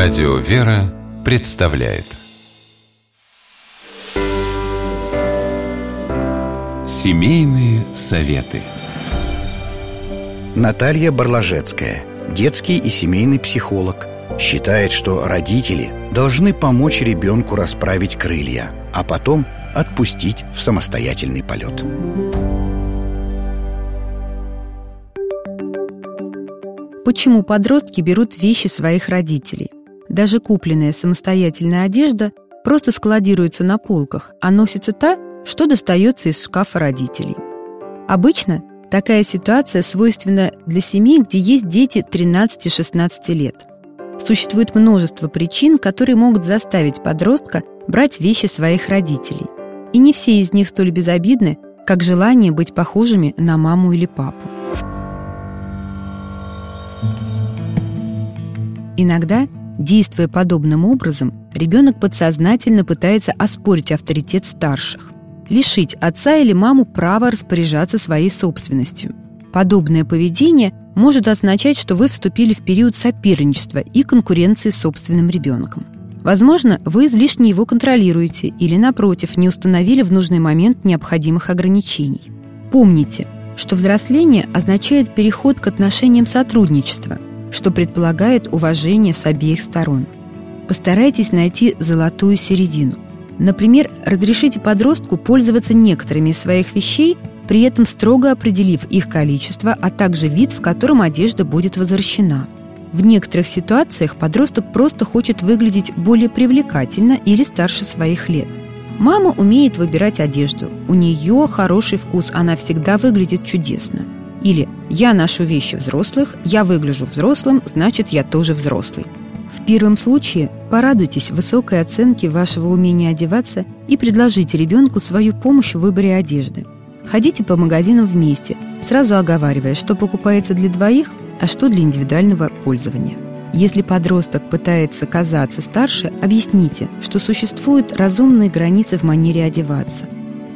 Радио «Вера» представляет Семейные советы Наталья Барлажецкая, детский и семейный психолог, считает, что родители должны помочь ребенку расправить крылья, а потом отпустить в самостоятельный полет. Почему подростки берут вещи своих родителей? Даже купленная самостоятельная одежда просто складируется на полках, а носится та, что достается из шкафа родителей. Обычно такая ситуация свойственна для семей, где есть дети 13-16 лет. Существует множество причин, которые могут заставить подростка брать вещи своих родителей. И не все из них столь безобидны, как желание быть похожими на маму или папу. Иногда, действуя подобным образом, ребенок подсознательно пытается оспорить авторитет старших, лишить отца или маму права распоряжаться своей собственностью. Подобное поведение может означать, что вы вступили в период соперничества и конкуренции с собственным ребенком. Возможно, вы излишне его контролируете или, напротив, не установили в нужный момент необходимых ограничений. Помните, что взросление означает переход к отношениям сотрудничества – что предполагает уважение с обеих сторон. Постарайтесь найти золотую середину. Например, разрешите подростку пользоваться некоторыми из своих вещей, при этом строго определив их количество, а также вид, в котором одежда будет возвращена. В некоторых ситуациях подросток просто хочет выглядеть более привлекательно или старше своих лет. Мама умеет выбирать одежду. У нее хороший вкус, она всегда выглядит чудесно – или «Я ношу вещи взрослых, я выгляжу взрослым, значит, я тоже взрослый». В первом случае порадуйтесь высокой оценке вашего умения одеваться и предложите ребенку свою помощь в выборе одежды. Ходите по магазинам вместе, сразу оговаривая, что покупается для двоих, а что для индивидуального пользования. Если подросток пытается казаться старше, объясните, что существуют разумные границы в манере одеваться.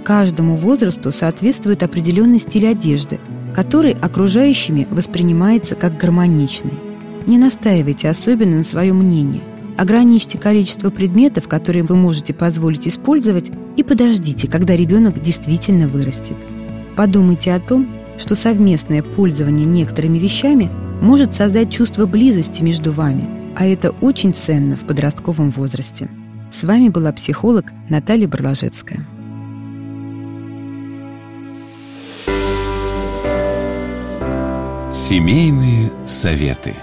Каждому возрасту соответствует определенный стиль одежды – который окружающими воспринимается как гармоничный. Не настаивайте особенно на своем мнении. Ограничьте количество предметов, которые вы можете позволить использовать, и подождите, когда ребенок действительно вырастет. Подумайте о том, что совместное пользование некоторыми вещами может создать чувство близости между вами, а это очень ценно в подростковом возрасте. С вами была психолог Наталья Барлажецкая. Семейные советы.